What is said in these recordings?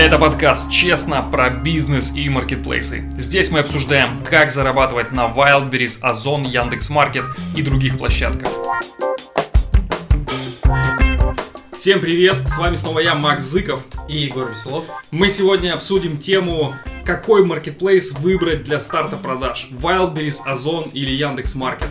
Это подкаст «Честно» про бизнес и маркетплейсы. Здесь мы обсуждаем, как зарабатывать на Wildberries, Озон, Яндекс.Маркет и других площадках. Всем привет, с вами снова я, Макс Зыков. И Егор Веселов. Мы сегодня обсудим тему, какой маркетплейс выбрать для старта продаж. Wildberries, Озон или Яндекс.Маркет.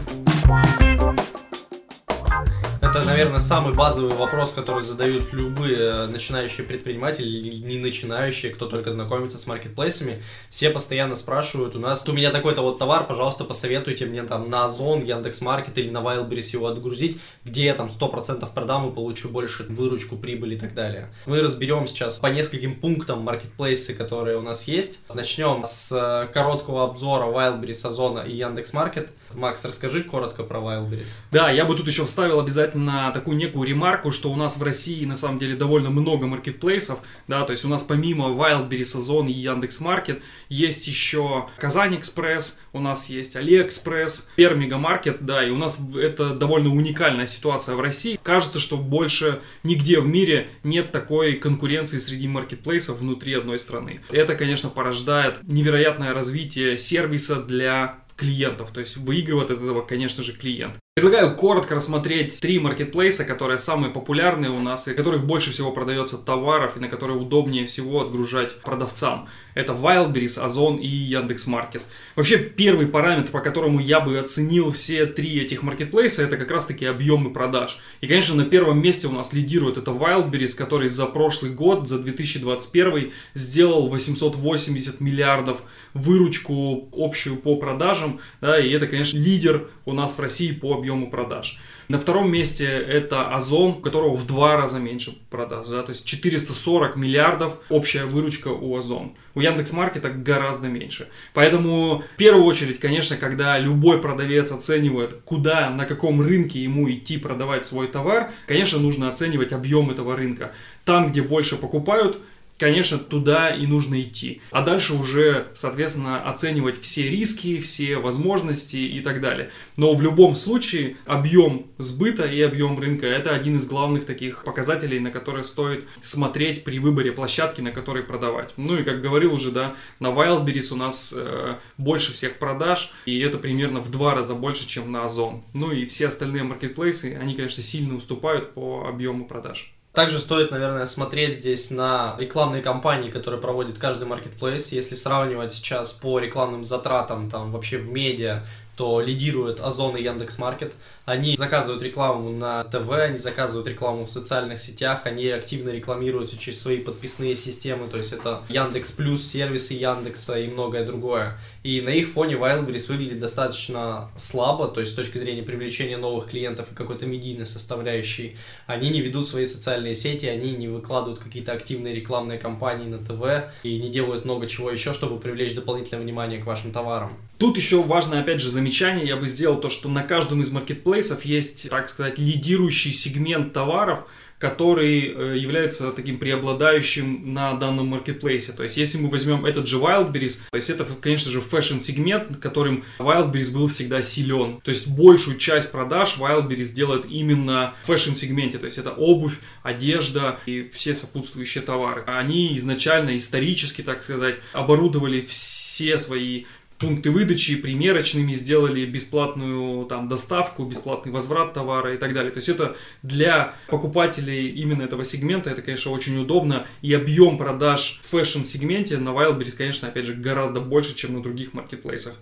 Это, наверное, самый базовый вопрос, который задают любые э, начинающие предприниматели или не начинающие, кто только знакомится с маркетплейсами. Все постоянно спрашивают у нас, у меня такой-то вот товар, пожалуйста, посоветуйте мне там на Озон, Яндекс.Маркет или на Wildberries его отгрузить, где я там 100% продам и получу больше выручку, прибыль и так далее. Мы разберем сейчас по нескольким пунктам маркетплейсы, которые у нас есть. Начнем с э, короткого обзора Wildberries, Озона и Яндекс.Маркет. Макс, расскажи коротко про Wildberries. Да, я бы тут еще вставил обязательно такую некую ремарку, что у нас в России на самом деле довольно много маркетплейсов, да, то есть у нас помимо Wildberries, Озон и Яндекс.Маркет есть еще KazanExpress, у нас есть Алиэкспресс, СберМегаМаркет, да, и у нас это довольно уникальная ситуация в России. Кажется, что больше нигде в мире нет такой конкуренции среди маркетплейсов внутри одной страны. Это, конечно, порождает невероятное развитие сервиса для клиентов. То есть выигрывает от этого, конечно же, клиент. Предлагаю коротко рассмотреть три маркетплейса, которые самые популярные у нас и которых больше всего продается товаров и на которые удобнее всего отгружать продавцам. Это Wildberries, Озон и Яндекс.Маркет. Вообще первый параметр, по которому я бы оценил все три этих маркетплейса, это как раз таки объемы продаж. И, конечно, на первом месте у нас лидирует это Wildberries, который за прошлый год, за 2021, сделал 880 миллиардов выручку общую по продажам, да, и это, конечно, лидер у нас в России по объему продаж. На втором месте это Озон, у которого в два раза меньше продаж, да, то есть 440 миллиардов общая выручка у Озон. У Яндекс.Маркета гораздо меньше. Поэтому в первую очередь, конечно, когда любой продавец оценивает, куда, на каком рынке ему идти продавать свой товар, конечно, нужно оценивать объем этого рынка. Там, где больше покупают, конечно, туда и нужно идти. А дальше уже, соответственно, оценивать все риски, все возможности и так далее. Но в любом случае объем сбыта и объем рынка это один из главных таких показателей, на которые стоит смотреть при выборе площадки, на которой продавать. Ну и как говорил уже, да, на Wildberries у нас э, больше всех продаж, и это примерно в два раза больше, чем на Озон. Ну и все остальные маркетплейсы, они, конечно, сильно уступают по объему продаж. Также стоит, наверное, смотреть здесь на рекламные кампании, которые проводит каждый маркетплейс. Если сравнивать сейчас по рекламным затратам, там вообще в медиа, то лидирует Озон и Яндекс.Маркет. Они заказывают рекламу на ТВ, они заказывают рекламу в социальных сетях, они активно рекламируются через свои подписные системы, то есть это Яндекс Плюс, сервисы Яндекса и многое другое. И на их фоне Wildberries выглядит достаточно слабо, то есть с точки зрения привлечения новых клиентов и какой-то медийной составляющей. Они не ведут свои социальные сети, они не выкладывают какие-то активные рекламные кампании на ТВ и не делают много чего еще, чтобы привлечь дополнительное внимание к вашим товарам. Тут еще важно, опять же, замечание, я бы сделал то, что на каждом из маркетплейсов есть, так сказать, лидирующий сегмент товаров, который э, является таким преобладающим на данном маркетплейсе. То есть, если мы возьмем этот же Wildberries, то есть это, конечно же, fashion-сегмент, которым Wildberries был всегда силен. То есть, большую часть продаж Wildberries делает именно в fashion-сегменте. То есть, это обувь, одежда и все сопутствующие товары. Они изначально, исторически, так сказать, оборудовали все свои пункты выдачи примерочными, сделали бесплатную там доставку, бесплатный возврат товара и так далее. То есть это для покупателей именно этого сегмента, это, конечно, очень удобно. И объем продаж в fashion-сегменте на Wildberries, конечно, опять же, гораздо больше, чем на других маркетплейсах.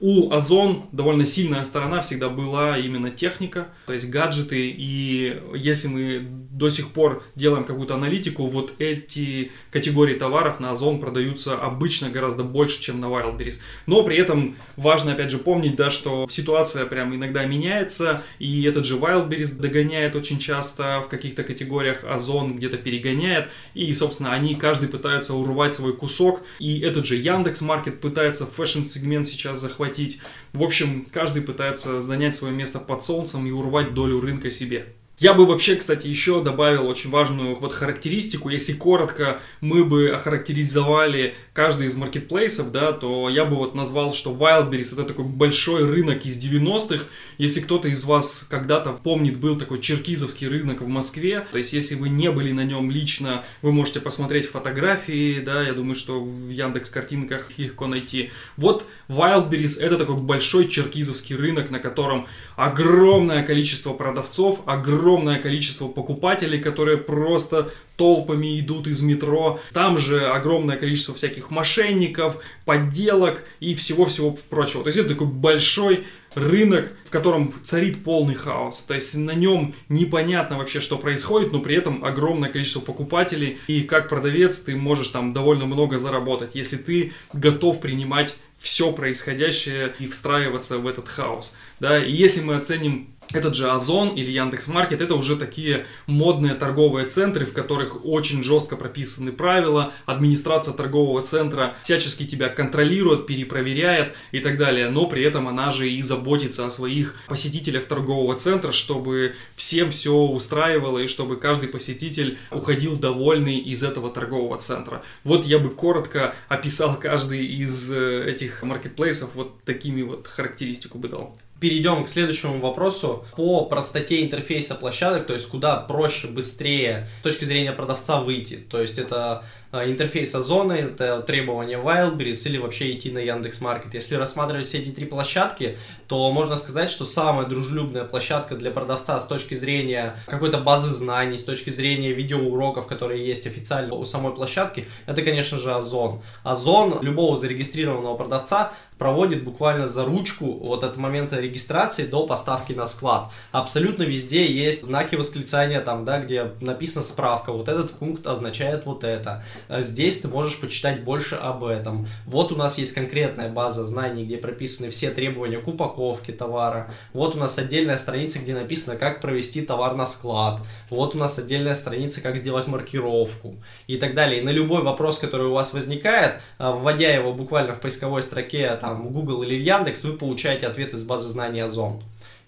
У Озон довольно сильная сторона всегда была именно техника, то есть гаджеты. И если мы до сих пор делаем какую-то аналитику, вот эти категории товаров на Озон продаются обычно гораздо больше, чем на Wildberries. Но при этом важно, опять же, помнить, да, что ситуация прям иногда меняется, и этот же Wildberries догоняет очень часто в каких-то категориях, Озон где-то перегоняет, и, собственно, они каждый пытаются урвать свой кусок, и этот же Яндекс Маркет пытается fashion-сегмент сейчас захватить. В общем, каждый пытается занять свое место под солнцем и урвать долю рынка себе. Я бы вообще, кстати, еще добавил очень важную вот характеристику. Если коротко мы бы охарактеризовали каждый из маркетплейсов, да, то я бы вот назвал, что Wildberries это такой большой рынок из 90-х. Если кто-то из вас когда-то помнит, был такой черкизовский рынок в Москве, то есть если вы не были на нем лично, вы можете посмотреть фотографии, да, я думаю, что в Яндекс картинках легко найти. Вот Wildberries это такой большой черкизовский рынок, на котором огромное количество продавцов, огромное количество покупателей, которые просто толпами идут из метро. Там же огромное количество всяких мошенников, подделок и всего-всего прочего. То есть это такой большой рынок, в котором царит полный хаос. То есть на нем непонятно вообще, что происходит, но при этом огромное количество покупателей. И как продавец ты можешь там довольно много заработать, если ты готов принимать все происходящее и встраиваться в этот хаос. Да? И если мы оценим этот же Озон или Яндекс Маркет это уже такие модные торговые центры, в которых очень жестко прописаны правила. Администрация торгового центра всячески тебя контролирует, перепроверяет и так далее. Но при этом она же и заботится о своих посетителях торгового центра, чтобы всем все устраивало и чтобы каждый посетитель уходил довольный из этого торгового центра. Вот я бы коротко описал каждый из э, этих маркетплейсов, вот такими вот характеристику бы дал перейдем к следующему вопросу. По простоте интерфейса площадок, то есть куда проще, быстрее с точки зрения продавца выйти. То есть это а, интерфейс Озона, это требования Wildberries или вообще идти на Яндекс.Маркет. Если рассматривать все эти три площадки, то можно сказать, что самая дружелюбная площадка для продавца с точки зрения какой-то базы знаний, с точки зрения видеоуроков, которые есть официально у самой площадки, это, конечно же, Озон. Озон любого зарегистрированного продавца проводит буквально за ручку вот от момента регистрации до поставки на склад. Абсолютно везде есть знаки восклицания там, да, где написана справка, вот этот пункт означает вот это. А здесь ты можешь почитать больше об этом. Вот у нас есть конкретная база знаний, где прописаны все требования к упаковке товара. Вот у нас отдельная страница, где написано, как провести товар на склад. Вот у нас отдельная страница, как сделать маркировку и так далее. И на любой вопрос, который у вас возникает, а, вводя его буквально в поисковой строке там Google или Яндекс, вы получаете ответ из базы знаний Озон.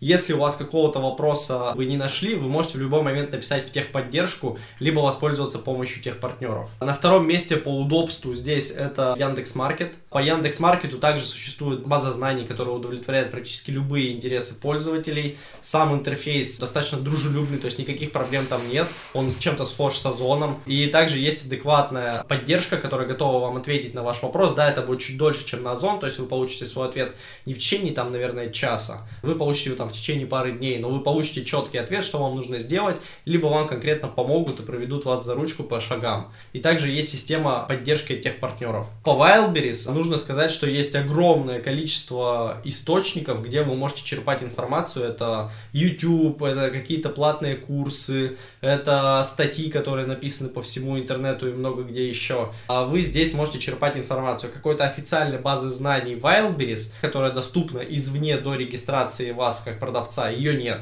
Если у вас какого-то вопроса вы не нашли, вы можете в любой момент написать в техподдержку, либо воспользоваться помощью тех партнеров. На втором месте по удобству здесь это Яндекс Маркет. По Яндекс Маркету также существует база знаний, которая удовлетворяет практически любые интересы пользователей. Сам интерфейс достаточно дружелюбный, то есть никаких проблем там нет. Он с чем-то схож с Озоном. И также есть адекватная поддержка, которая готова вам ответить на ваш вопрос. Да, это будет чуть дольше, чем на Озон, то есть вы получите свой ответ не в течение, там, наверное, часа. Вы получите его там в течение пары дней, но вы получите четкий ответ, что вам нужно сделать, либо вам конкретно помогут и проведут вас за ручку по шагам. И также есть система поддержки тех партнеров. По Wildberries нужно сказать, что есть огромное количество источников, где вы можете черпать информацию. Это YouTube, это какие-то платные курсы, это статьи, которые написаны по всему интернету и много где еще. А вы здесь можете черпать информацию. Какой-то официальной базы знаний Wildberries, которая доступна извне до регистрации вас как продавца, ее нет.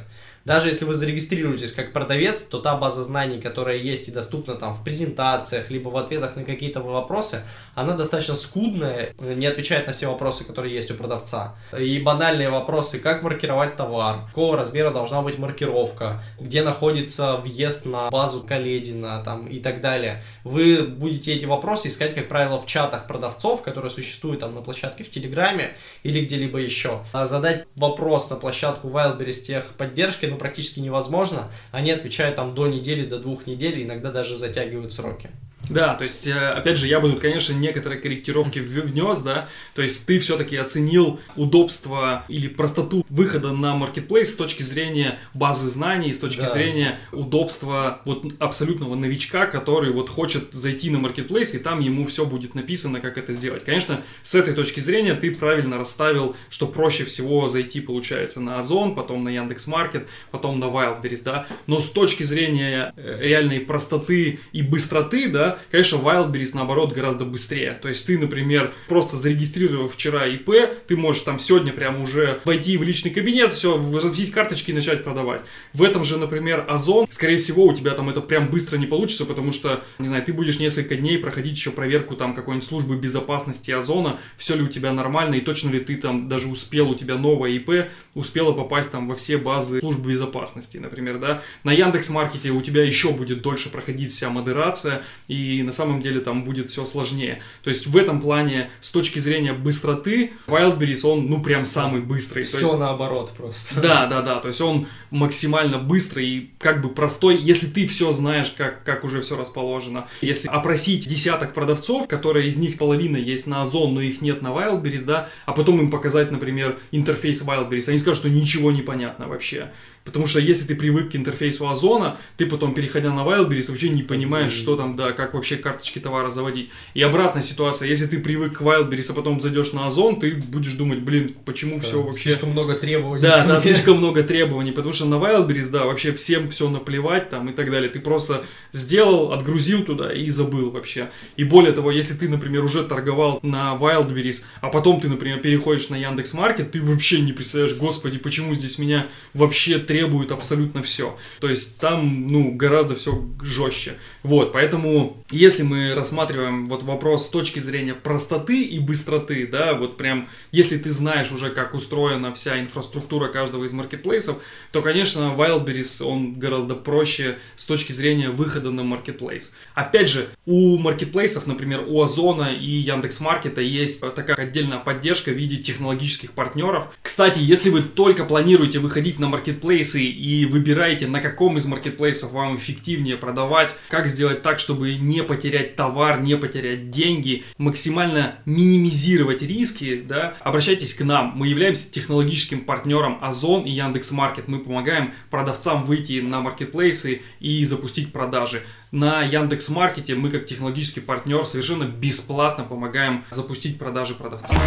Даже если вы зарегистрируетесь как продавец, то та база знаний, которая есть и доступна там в презентациях, либо в ответах на какие-то вопросы, она достаточно скудная, не отвечает на все вопросы, которые есть у продавца. И банальные вопросы, как маркировать товар, какого размера должна быть маркировка, где находится въезд на базу Каледина там, и так далее. Вы будете эти вопросы искать, как правило, в чатах продавцов, которые существуют там на площадке в Телеграме или где-либо еще. А задать вопрос на площадку Wildberries техподдержки ну, практически невозможно. Они отвечают там до недели, до двух недель, иногда даже затягивают сроки. Да, то есть, э, опять же, я бы тут, конечно, некоторые корректировки внес, да, то есть ты все-таки оценил удобство или простоту выхода на маркетплейс с точки зрения базы знаний, с точки да. зрения удобства вот абсолютного новичка, который вот хочет зайти на маркетплейс, и там ему все будет написано, как это сделать. Конечно, с этой точки зрения ты правильно расставил, что проще всего зайти, получается, на Озон, потом на Яндекс.Маркет, потом на Wildberries, да, но с точки зрения э, реальной простоты и быстроты, да, Конечно, Wildberries, наоборот, гораздо быстрее. То есть ты, например, просто зарегистрировав вчера ИП, ты можешь там сегодня прямо уже войти в личный кабинет, все, разместить карточки и начать продавать. В этом же, например, Озон, скорее всего, у тебя там это прям быстро не получится, потому что, не знаю, ты будешь несколько дней проходить еще проверку там какой-нибудь службы безопасности Озона, все ли у тебя нормально и точно ли ты там даже успел, у тебя новое ИП, успела попасть там во все базы службы безопасности, например, да. На Яндекс.Маркете у тебя еще будет дольше проходить вся модерация, и на самом деле там будет все сложнее. То есть в этом плане, с точки зрения быстроты, Wildberries, он, ну, прям самый быстрый. Все есть, наоборот просто. Да, да, да, то есть он максимально быстрый и как бы простой, если ты все знаешь, как, как уже все расположено. Если опросить десяток продавцов, которые из них половина есть на Озон, но их нет на Wildberries, да, а потом им показать, например, интерфейс Wildberries, они скажут, что ничего не понятно вообще. Потому что если ты привык к интерфейсу Озона, ты потом, переходя на Wildberries, вообще не понимаешь, что там, да, как вообще карточки товара заводить. И обратная ситуация, если ты привык к Wildberries, а потом зайдешь на Озон, ты будешь думать, блин, почему да, все вообще... Слишком много требований. Да, да, слишком много требований, потому что на Wildberries, да, вообще всем все наплевать там и так далее. Ты просто сделал, отгрузил туда и забыл вообще. И более того, если ты, например, уже торговал на Wildberries, а потом ты, например, переходишь на Яндекс.Маркет, ты вообще не представляешь, господи, почему здесь меня вообще требует абсолютно все. То есть там, ну, гораздо все жестче. Вот, поэтому, если мы рассматриваем вот вопрос с точки зрения простоты и быстроты, да, вот прям, если ты знаешь уже, как устроена вся инфраструктура каждого из маркетплейсов, то, конечно, Wildberries, он гораздо проще с точки зрения выхода на маркетплейс. Опять же, у маркетплейсов, например, у Озона и Яндекс.Маркета есть такая отдельная поддержка в виде технологических партнеров. Кстати, если вы только планируете выходить на маркетплейс, маркетплейсы и выбираете, на каком из маркетплейсов вам эффективнее продавать, как сделать так, чтобы не потерять товар, не потерять деньги, максимально минимизировать риски, да, обращайтесь к нам. Мы являемся технологическим партнером Озон и Яндекс.Маркет. Мы помогаем продавцам выйти на маркетплейсы и запустить продажи. На Яндекс.Маркете мы как технологический партнер совершенно бесплатно помогаем запустить продажи продавцам.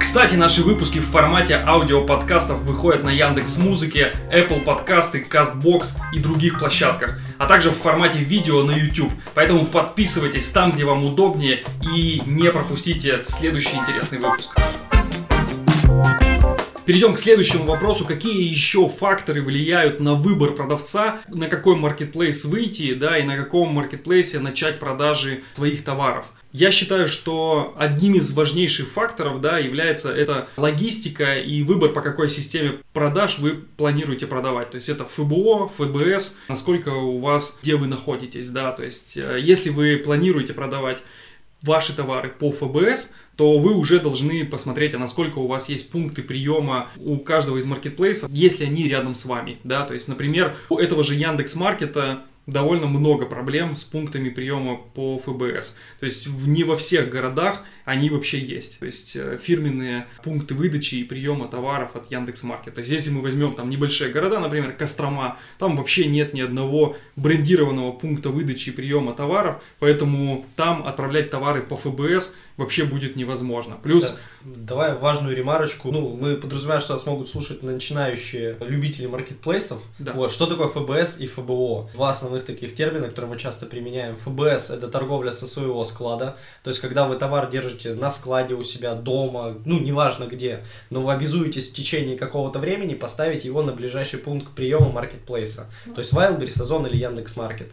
Кстати, наши выпуски в формате аудиоподкастов выходят на Яндекс Музыке, Apple Подкасты, Castbox и других площадках, а также в формате видео на YouTube. Поэтому подписывайтесь там, где вам удобнее и не пропустите следующий интересный выпуск. Перейдем к следующему вопросу. Какие еще факторы влияют на выбор продавца, на какой маркетплейс выйти, да, и на каком маркетплейсе начать продажи своих товаров? Я считаю, что одним из важнейших факторов да, является это логистика и выбор, по какой системе продаж вы планируете продавать. То есть это ФБО, ФБС, насколько у вас, где вы находитесь. Да? То есть э, если вы планируете продавать ваши товары по ФБС, то вы уже должны посмотреть, а насколько у вас есть пункты приема у каждого из маркетплейсов, если они рядом с вами. Да? То есть, например, у этого же Яндекс Маркета довольно много проблем с пунктами приема по ФБС. То есть не во всех городах они вообще есть. То есть э, фирменные пункты выдачи и приема товаров от Яндекс.Маркет. То есть если мы возьмем там небольшие города, например, Кострома, там вообще нет ни одного брендированного пункта выдачи и приема товаров, поэтому там отправлять товары по ФБС вообще будет невозможно. Плюс... Да. Давай важную ремарочку. Ну, мы подразумеваем, что нас могут слушать начинающие любители маркетплейсов. Да. Вот, что такое ФБС и ФБО? Два основных таких термина, которые мы часто применяем. ФБС – это торговля со своего склада. То есть, когда вы товар держите на складе у себя дома, ну, неважно где, но вы обязуетесь в течение какого-то времени поставить его на ближайший пункт приема маркетплейса. То есть, Wildberries, Озон или Яндекс.Маркет.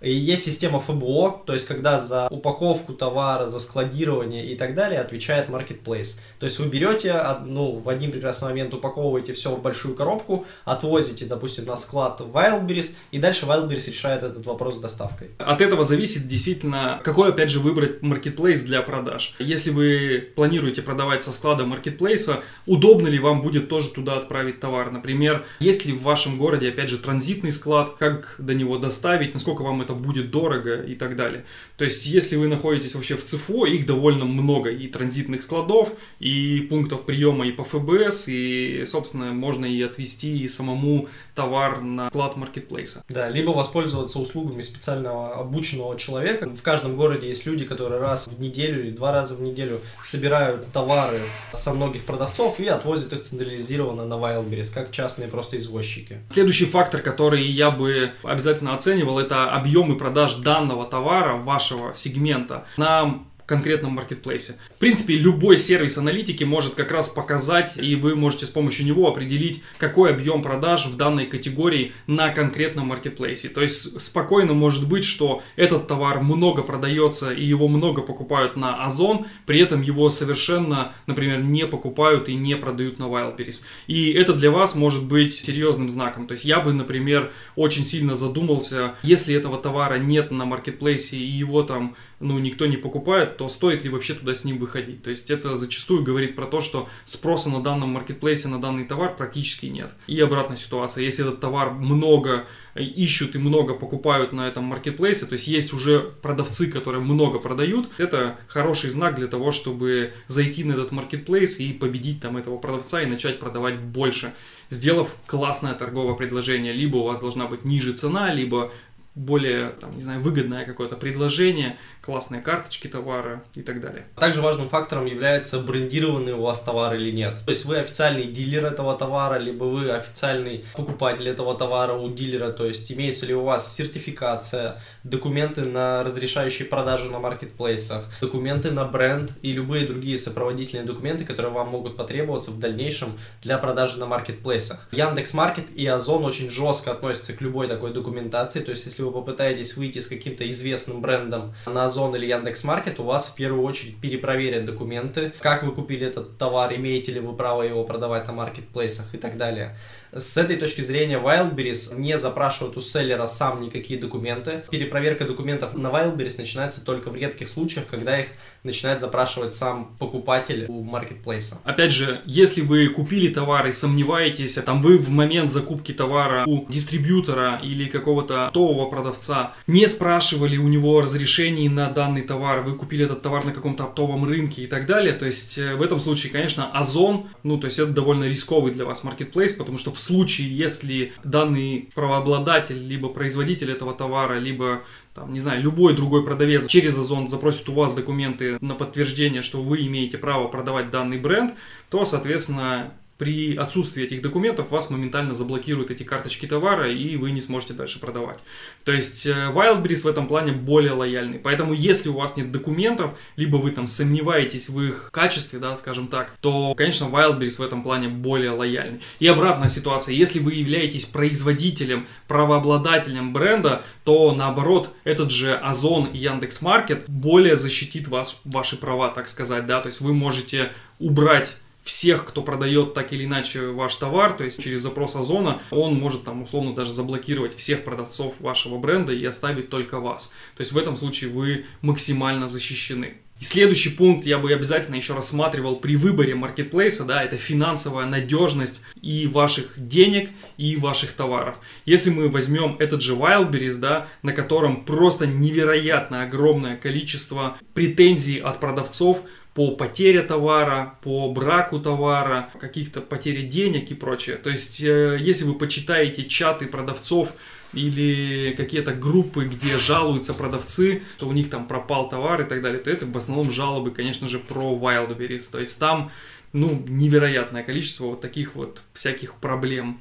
И есть система ФБО, то есть когда за упаковку товара, за складирование и так далее отвечает Marketplace. То есть вы берете, ну, в один прекрасный момент упаковываете все в большую коробку, отвозите, допустим, на склад Wildberries, и дальше Wildberries решает этот вопрос с доставкой. От этого зависит действительно, какой, опять же, выбрать Marketplace для продаж. Если вы планируете продавать со склада Marketplace, удобно ли вам будет тоже туда отправить товар? Например, есть ли в вашем городе, опять же, транзитный склад, как до него доставить, насколько вам это будет дорого и так далее. То есть, если вы находитесь вообще в ЦФО, их довольно много, и транзитных складов, и пунктов приема и по ФБС, и, собственно, можно и отвезти и самому товар на склад маркетплейса. Да, либо воспользоваться услугами специального обученного человека. В каждом городе есть люди, которые раз в неделю или два раза в неделю собирают товары со многих продавцов и отвозят их централизированно на Wildberries, как частные просто извозчики. Следующий фактор, который я бы обязательно оценивал, это объемы продаж данного товара, вашего сегмента на конкретном маркетплейсе. В принципе, любой сервис аналитики может как раз показать, и вы можете с помощью него определить, какой объем продаж в данной категории на конкретном маркетплейсе. То есть спокойно может быть, что этот товар много продается и его много покупают на Озон, при этом его совершенно, например, не покупают и не продают на Wildberries. И это для вас может быть серьезным знаком. То есть я бы, например, очень сильно задумался, если этого товара нет на маркетплейсе и его там ну, никто не покупает, то стоит ли вообще туда с ним выходить. То есть это зачастую говорит про то, что спроса на данном маркетплейсе на данный товар практически нет. И обратная ситуация, если этот товар много ищут и много покупают на этом маркетплейсе, то есть есть уже продавцы, которые много продают, это хороший знак для того, чтобы зайти на этот маркетплейс и победить там этого продавца и начать продавать больше сделав классное торговое предложение. Либо у вас должна быть ниже цена, либо более, там, не знаю, выгодное какое-то предложение, классные карточки товара и так далее. Также важным фактором является брендированный у вас товар или нет. То есть вы официальный дилер этого товара, либо вы официальный покупатель этого товара у дилера, то есть имеется ли у вас сертификация, документы на разрешающие продажи на маркетплейсах, документы на бренд и любые другие сопроводительные документы, которые вам могут потребоваться в дальнейшем для продажи на маркетплейсах. Яндекс Маркет и Озон очень жестко относятся к любой такой документации, то есть если вы попытаетесь выйти с каким-то известным брендом на Озон или Яндекс.Маркет, у вас в первую очередь перепроверят документы, как вы купили этот товар, имеете ли вы право его продавать на маркетплейсах и так далее. С этой точки зрения Wildberries не запрашивает у селлера сам никакие документы. Перепроверка документов на Wildberries начинается только в редких случаях, когда их начинает запрашивать сам покупатель у маркетплейса. Опять же, если вы купили товар и сомневаетесь, там вы в момент закупки товара у дистрибьютора или какого-то оптового продавца не спрашивали у него разрешений на данный товар, вы купили этот товар на каком-то оптовом рынке и так далее, то есть э, в этом случае, конечно, Озон, ну то есть это довольно рисковый для вас маркетплейс, потому что в случае, если данный правообладатель, либо производитель этого товара, либо там, не знаю, любой другой продавец через Озон запросит у вас документы на подтверждение, что вы имеете право продавать данный бренд, то, соответственно, при отсутствии этих документов вас моментально заблокируют эти карточки товара, и вы не сможете дальше продавать. То есть э, Wildberries в этом плане более лояльный. Поэтому если у вас нет документов, либо вы там сомневаетесь в их качестве, да, скажем так, то, конечно, Wildberries в этом плане более лояльный. И обратная ситуация, если вы являетесь производителем, правообладателем бренда, то наоборот, этот же Озон и Яндекс.Маркет более защитит вас, ваши права, так сказать, да, то есть вы можете убрать всех, кто продает так или иначе ваш товар, то есть через запрос Озона, он может там условно даже заблокировать всех продавцов вашего бренда и оставить только вас. То есть в этом случае вы максимально защищены. И следующий пункт я бы обязательно еще рассматривал при выборе маркетплейса, да, это финансовая надежность и ваших денег, и ваших товаров. Если мы возьмем этот же Wildberries, да, на котором просто невероятно огромное количество претензий от продавцов, по потере товара, по браку товара, каких-то потере денег и прочее. То есть, э, если вы почитаете чаты продавцов или какие-то группы, где жалуются продавцы, что у них там пропал товар и так далее, то это в основном жалобы, конечно же, про Wildberries. То есть там, ну, невероятное количество вот таких вот всяких проблем.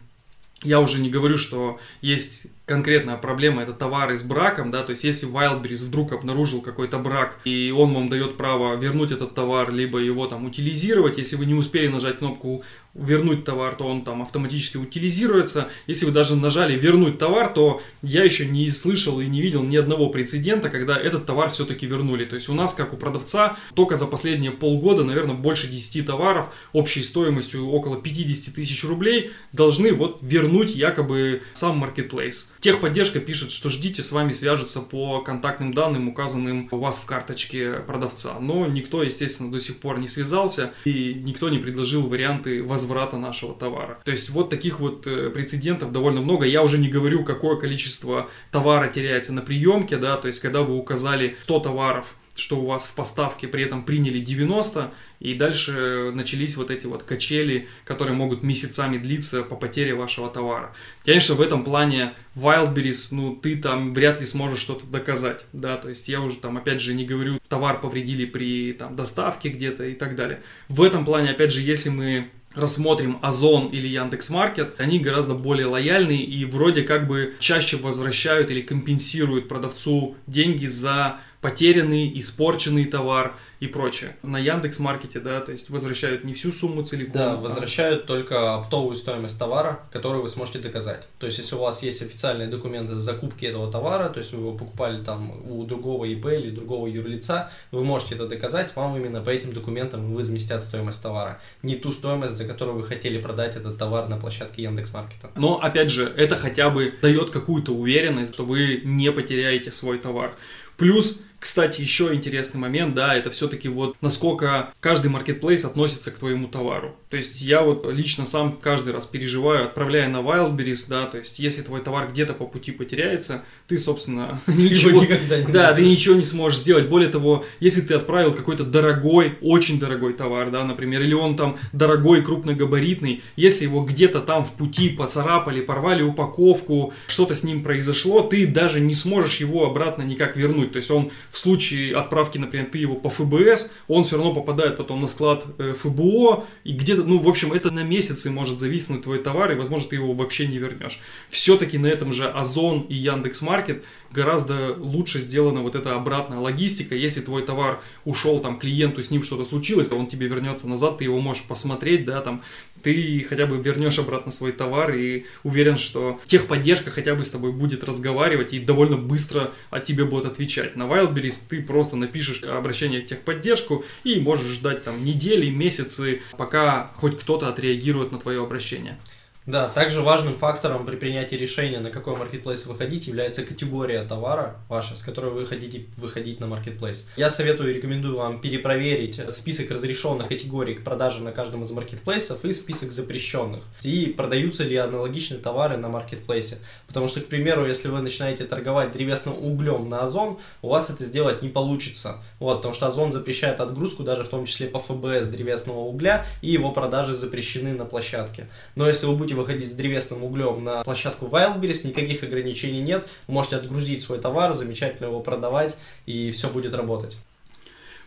Я уже не говорю, что есть конкретная проблема это товары с браком, да, то есть если Wildberries вдруг обнаружил какой-то брак, и он вам дает право вернуть этот товар, либо его там утилизировать, если вы не успели нажать кнопку вернуть товар, то он там автоматически утилизируется. Если вы даже нажали вернуть товар, то я еще не слышал и не видел ни одного прецедента, когда этот товар все-таки вернули. То есть у нас, как у продавца, только за последние полгода, наверное, больше 10 товаров общей стоимостью около 50 тысяч рублей должны вот вернуть якобы сам маркетплейс. Техподдержка пишет, что ждите, с вами свяжутся по контактным данным, указанным у вас в карточке продавца. Но никто, естественно, до сих пор не связался и никто не предложил варианты возврата нашего товара. То есть вот таких вот э, прецедентов довольно много. Я уже не говорю, какое количество товара теряется на приемке, да, то есть когда вы указали 100 товаров, что у вас в поставке при этом приняли 90, и дальше начались вот эти вот качели, которые могут месяцами длиться по потере вашего товара. Конечно, в этом плане Wildberries, ну, ты там вряд ли сможешь что-то доказать, да, то есть я уже там, опять же, не говорю, товар повредили при там доставке где-то и так далее. В этом плане, опять же, если мы рассмотрим Озон или Яндекс.Маркет, они гораздо более лояльные и вроде как бы чаще возвращают или компенсируют продавцу деньги за потерянный, испорченный товар и прочее. На Яндекс Маркете, да, то есть возвращают не всю сумму целиком. Да, а... возвращают только оптовую стоимость товара, которую вы сможете доказать. То есть, если у вас есть официальные документы с закупки этого товара, то есть вы его покупали там у другого ИП или другого юрлица, вы можете это доказать, вам именно по этим документам возместят стоимость товара. Не ту стоимость, за которую вы хотели продать этот товар на площадке Яндекс Маркета. Но, опять же, это хотя бы дает какую-то уверенность, что вы не потеряете свой товар. Плюс кстати, еще интересный момент, да, это все-таки вот насколько каждый маркетплейс относится к твоему товару. То есть я вот лично сам каждый раз переживаю, отправляя на Wildberries, да, то есть если твой товар где-то по пути потеряется, ты, собственно, ничего, никогда не да, ты ничего не сможешь сделать. Более того, если ты отправил какой-то дорогой, очень дорогой товар, да, например, или он там дорогой, крупногабаритный, если его где-то там в пути поцарапали, порвали упаковку, что-то с ним произошло, ты даже не сможешь его обратно никак вернуть. То есть он в случае отправки, например, ты его по ФБС, он все равно попадает потом на склад э, ФБО, и где-то, ну, в общем, это на месяцы может зависнуть твой товар, и, возможно, ты его вообще не вернешь. Все-таки на этом же Озон и Яндекс.Маркет гораздо лучше сделана вот эта обратная логистика. Если твой товар ушел там клиенту, с ним что-то случилось, он тебе вернется назад, ты его можешь посмотреть, да, там, ты хотя бы вернешь обратно свой товар и уверен, что техподдержка хотя бы с тобой будет разговаривать и довольно быстро от тебе будет отвечать. На Wildberries ты просто напишешь обращение в техподдержку и можешь ждать там недели, месяцы, пока хоть кто-то отреагирует на твое обращение. Да, также важным фактором при принятии решения, на какой маркетплейс выходить, является категория товара ваша, с которой вы хотите выходить на маркетплейс. Я советую и рекомендую вам перепроверить список разрешенных категорий к продаже на каждом из маркетплейсов и список запрещенных. И продаются ли аналогичные товары на маркетплейсе. Потому что, к примеру, если вы начинаете торговать древесным углем на Озон, у вас это сделать не получится. Вот, потому что Озон запрещает отгрузку даже в том числе по ФБС древесного угля, и его продажи запрещены на площадке. Но если вы будете выходить с древесным углем на площадку Wildberries, никаких ограничений нет, вы можете отгрузить свой товар, замечательно его продавать, и все будет работать.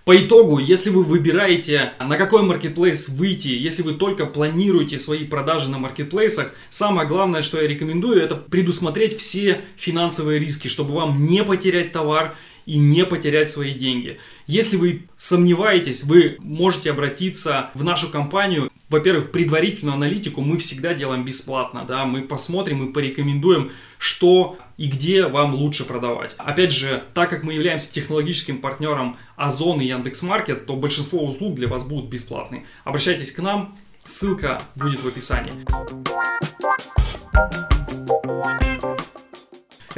По итогу, если вы выбираете, на какой маркетплейс выйти, если вы только планируете свои продажи на маркетплейсах, самое главное, что я рекомендую, это предусмотреть все финансовые риски, чтобы вам не потерять товар и не потерять свои деньги. Если вы сомневаетесь, вы можете обратиться в нашу компанию во-первых, предварительную аналитику мы всегда делаем бесплатно, да, мы посмотрим и порекомендуем, что и где вам лучше продавать. Опять же, так как мы являемся технологическим партнером Озон и Яндекс.Маркет, то большинство услуг для вас будут бесплатные. Обращайтесь к нам, ссылка будет в описании.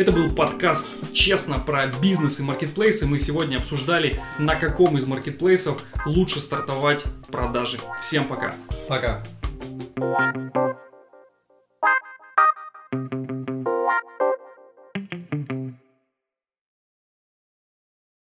Это был подкаст «Честно» про бизнес и маркетплейсы. Мы сегодня обсуждали, на каком из маркетплейсов лучше стартовать продажи. Всем пока. Пока.